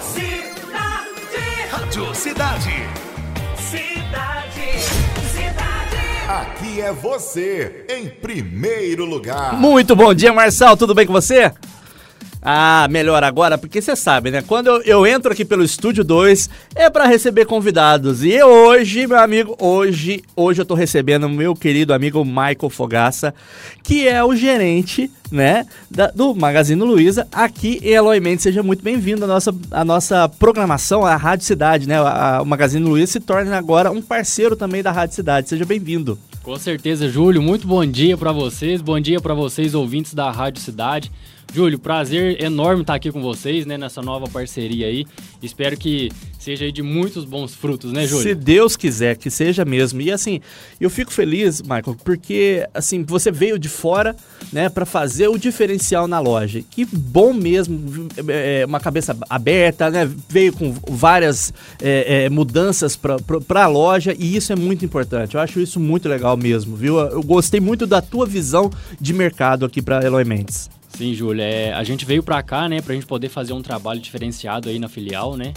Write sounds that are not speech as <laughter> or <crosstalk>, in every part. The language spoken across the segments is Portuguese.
Cidade. Rádio Cidade. Cidade. Cidade. Aqui é você, em primeiro lugar. Muito bom dia, Marçal. Tudo bem com você? Ah, melhor agora, porque você sabe, né? Quando eu, eu entro aqui pelo Estúdio 2, é para receber convidados. E hoje, meu amigo, hoje, hoje eu tô recebendo meu querido amigo Michael Fogaça, que é o gerente, né, da- do Magazine Luiza, aqui em Eloy Mendes. Seja muito bem-vindo à nossa, à nossa programação, à Rádio Cidade, né? A- a- o Magazine Luiza se torna agora um parceiro também da Rádio Cidade. Seja bem-vindo. Com certeza, Júlio. Muito bom dia para vocês. Bom dia para vocês, ouvintes da Rádio Cidade. Júlio, prazer enorme estar aqui com vocês, né, nessa nova parceria aí. Espero que seja aí de muitos bons frutos, né, Júlio? Se Deus quiser que seja mesmo. E assim, eu fico feliz, Michael, porque assim, você veio de fora, né, para fazer o diferencial na loja. Que bom mesmo, é, uma cabeça aberta, né? Veio com várias é, é, mudanças para a loja e isso é muito importante. Eu acho isso muito legal mesmo, viu? Eu gostei muito da tua visão de mercado aqui para Eloy Mendes. Sim, Júlio. É, a gente veio para cá, né, pra gente poder fazer um trabalho diferenciado aí na filial, né?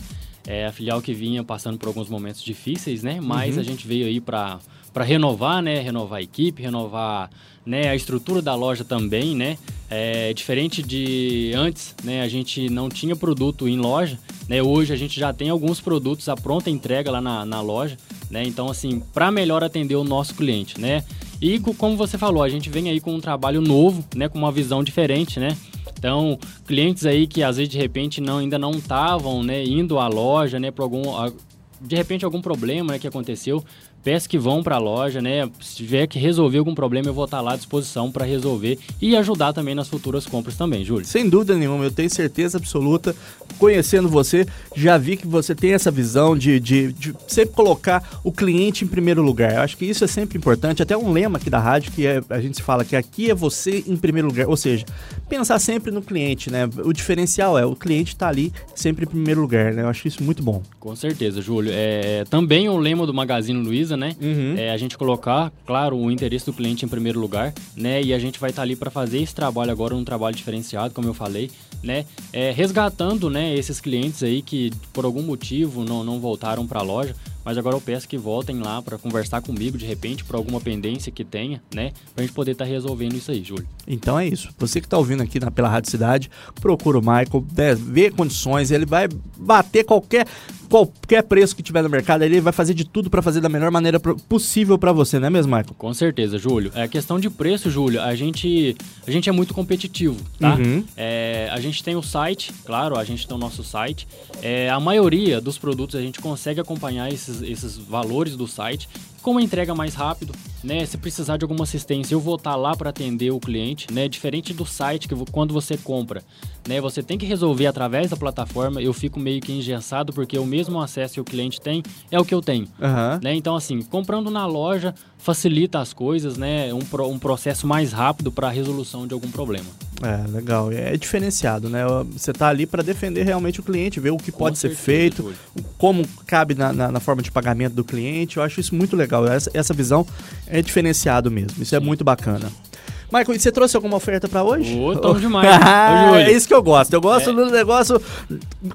É a filial que vinha passando por alguns momentos difíceis, né? Mas a gente veio aí para para renovar, né? Renovar a equipe, renovar né, a estrutura da loja também, né? É, diferente de antes, né? A gente não tinha produto em loja, né? Hoje a gente já tem alguns produtos à pronta entrega lá na, na loja, né? Então, assim, para melhor atender o nosso cliente, né? E co- como você falou, a gente vem aí com um trabalho novo, né? Com uma visão diferente, né? Então, clientes aí que às vezes de repente não, ainda não estavam, né, indo à loja, né, por algum de repente algum problema né, que aconteceu, peço que vão para a loja, né? Se tiver que resolver algum problema, eu vou estar lá à disposição para resolver e ajudar também nas futuras compras também, Júlio. Sem dúvida nenhuma, eu tenho certeza absoluta. Conhecendo você, já vi que você tem essa visão de, de, de sempre colocar o cliente em primeiro lugar. Eu acho que isso é sempre importante. Até um lema aqui da rádio que é, a gente fala que aqui é você em primeiro lugar. Ou seja, pensar sempre no cliente, né? O diferencial é o cliente estar ali sempre em primeiro lugar, né? Eu acho isso muito bom. Com certeza, Júlio. É, também o lema do Magazine Luiza, né? Uhum. É a gente colocar, claro, o interesse do cliente em primeiro lugar, né? E a gente vai estar ali para fazer esse trabalho agora, um trabalho diferenciado, como eu falei, né? É, resgatando, né, esses clientes aí que por algum motivo não, não voltaram para a loja, mas agora eu peço que voltem lá para conversar comigo de repente por alguma pendência que tenha, né? Pra gente poder estar resolvendo isso aí, Júlio. Então é isso. Você que está ouvindo aqui na, pela Rádio Cidade, procura o Michael, né, vê condições, ele vai bater qualquer, qualquer preço que tiver no mercado, ele vai fazer de tudo para fazer da melhor maneira possível para você, não é mesmo, Michael? Com certeza, Júlio. É questão de preço, Júlio. A gente, a gente é muito competitivo, tá? Uhum. É, a gente tem o site, claro, a gente tem o nosso site. É, a maioria dos produtos a gente consegue acompanhar esses, esses valores do site. Com uma entrega mais rápido, né? Se precisar de alguma assistência, eu vou estar lá para atender o cliente, né? Diferente do site que quando você compra, né? Você tem que resolver através da plataforma. Eu fico meio que engessado porque o mesmo acesso que o cliente tem é o que eu tenho Aham. né? Então, assim, comprando na loja facilita as coisas, né? Um, pro- um processo mais rápido para a resolução de algum problema. É, legal. É diferenciado, né? Você tá ali para defender realmente o cliente, ver o que pode ser feito, como cabe na, na- na forma de pagamento do cliente. Eu acho isso muito legal. Essa, essa visão é diferenciado mesmo. Isso é muito bacana. Michael, e você trouxe alguma oferta para hoje? Ô, tamo demais, hein? <laughs> Ô, Ah, Júlio. é isso que eu gosto. Eu gosto É. do negócio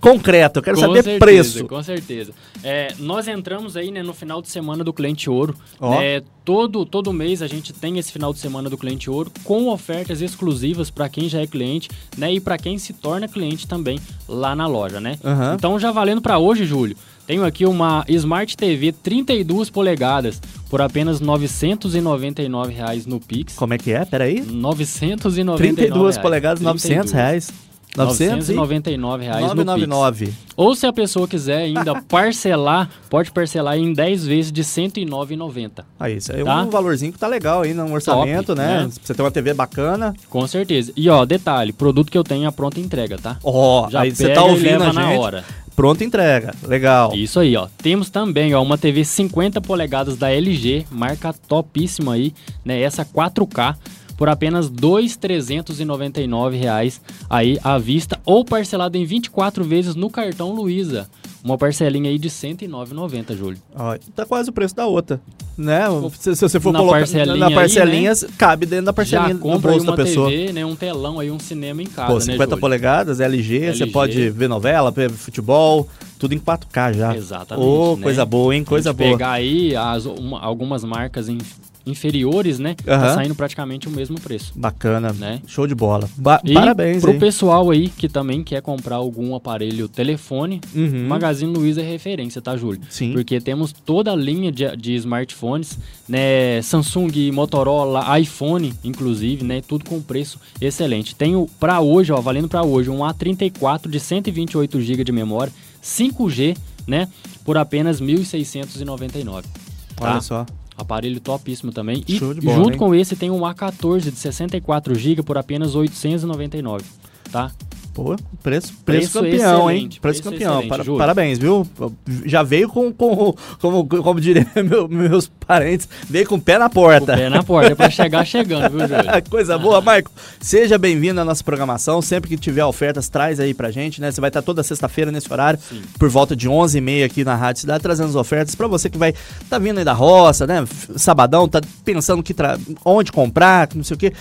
concreto. Eu quero Com saber certeza, preço. Com certeza. É, nós entramos aí né, no final de semana do cliente ouro. Ó. né? Todo, todo mês a gente tem esse final de semana do cliente ouro com ofertas exclusivas para quem já é cliente né, e para quem se torna cliente também lá na loja. né? Aham. Então já valendo para hoje, Júlio. Tenho aqui uma Smart TV 32 polegadas por apenas 999 reais no Pix. Como é que é? Peraí. 999 32 reais. polegadas, 900 reais. 900 e 999 reais no Pix. 999. Ou se a pessoa quiser ainda <laughs> parcelar, pode parcelar em 10 vezes de R$ 109,90. Aí, isso aí é Tá? um valorzinho que tá legal aí no orçamento, Top, né? né? Você tem uma TV bacana. Com certeza. E ó, detalhe, produto que eu tenho é a pronta entrega, tá? Ó, Já aí você tá ouvindo a na gente. hora. Pronta entrega. Legal. Isso aí, ó. Temos também, ó, uma TV 50 polegadas da LG, marca topíssima aí, né? Essa 4K por apenas 2.399 reais aí à vista ou parcelado em 24 vezes no cartão Luiza. Uma parcelinha aí de R$ 109,90, Júlio. Ó, tá quase o preço da outra. né? Se, se você for Na colocar parcelinha na aí, parcelinha, cabe dentro da parcelinha Já compra bolso da uma pessoa. TV, né, um telão aí, um cinema em casa, Pô, né, 50 Júlio? polegadas, LG, você LG. pode ver novela, ver futebol, tudo em 4K já. Exatamente, Ô, né? coisa boa, hein? Coisa boa. pegar aí as, uma- algumas marcas in- inferiores, né? Aham. Tá saindo praticamente o mesmo preço. Bacana, Né? show de bola. Ba- E Parabéns, pro pessoal aí que também quer comprar algum aparelho telefone, Uhum. Magazine Luiza é referência, tá, Júlio? Sim. Porque temos toda a linha de, de smartphones, né? Samsung, Motorola, iPhone, inclusive, né? Tudo com preço excelente. Tenho pra hoje, ó, valendo pra hoje, um A34 de 128 GB de memória, 5G, né? Por apenas 1.699. Tá? Olha só. Aparelho topíssimo também. E bola, junto hein? com esse tem um A14 de 64 GB por apenas 899, tá? Pô, preço, preço, Preço campeão, hein? Preço, preço campeão. Para- parabéns, viu? Já veio com, com como, como diria <laughs> meu- meus parentes, veio com o pé na O porta. pé na porta, é pra chegar <laughs> chegando, viu, Júlio? <laughs> Coisa boa, Marco. Seja bem-vindo à nossa programação. Sempre que tiver ofertas, traz aí pra gente, né? Você vai estar toda sexta-feira nesse horário, Sim. por volta de 11h30 aqui na Rádio Cidade, trazendo as ofertas pra você que vai tá vindo aí da roça, né? Sabadão, tá pensando que tra- onde comprar, não sei o quê.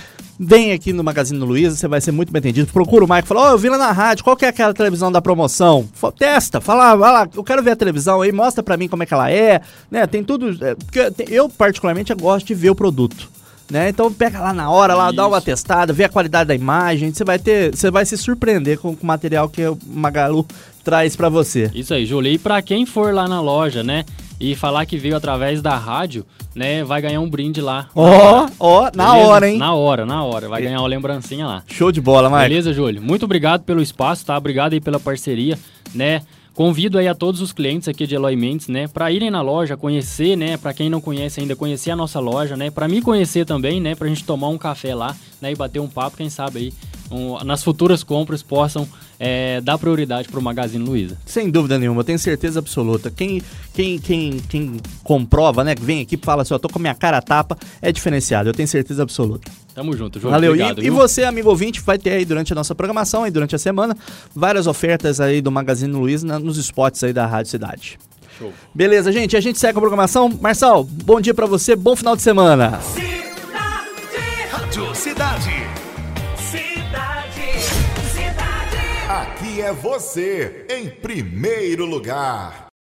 Vem aqui no Magazine Luiza, você vai ser muito bem atendido. Procura o Marco, fala, ó, eu vi lá na rádio, qual que é aquela televisão da promoção? Fa- Testa, fala, vai lá, eu quero ver a televisão aí, mostra pra mim como é que ela é, né? Tem tudo, é, eu particularmente gosto de ver o produto. Né? Então pega lá na hora, lá, dá uma testada, vê a qualidade da imagem, você vai ter, você vai se surpreender com, com o material que o Magalu traz pra você. Isso aí, Júlio. E pra quem for lá na loja, né? E falar que veio através da rádio, né? Vai ganhar um brinde lá. Ó, ó, na Beleza? hora, hein? Na hora, na hora. Vai ganhar uma lembrancinha lá. Show de bola, Marco. Beleza, Júlio? Muito obrigado pelo espaço, tá? Obrigado aí pela parceria, né? Convido aí a todos os clientes aqui de Eloy Mendes, né, para irem na loja, conhecer, né, para quem não conhece ainda, conhecer a nossa loja, né, para me conhecer também, né, pra gente tomar um café lá, né, e bater um papo, quem sabe aí, um- nas futuras compras possam é, dar prioridade pro Magazine Luiza. Sem dúvida nenhuma, eu tenho certeza absoluta. Quem, quem, quem, quem comprova, né, que vem aqui e fala assim, ó, tô com a minha cara tapa, é diferenciado, eu tenho certeza absoluta. Tamo junto, Júlio. Valeu. Obrigado, e, e você, amigo ouvinte, vai ter aí durante a nossa programação, aí durante a semana, várias ofertas aí do Magazine Luiza na- nos spots aí da Rádio Cidade. Show. Beleza, gente, a gente segue a programação. Marçal, bom dia pra você, bom final de semana. Cidade, é você, em primeiro lugar.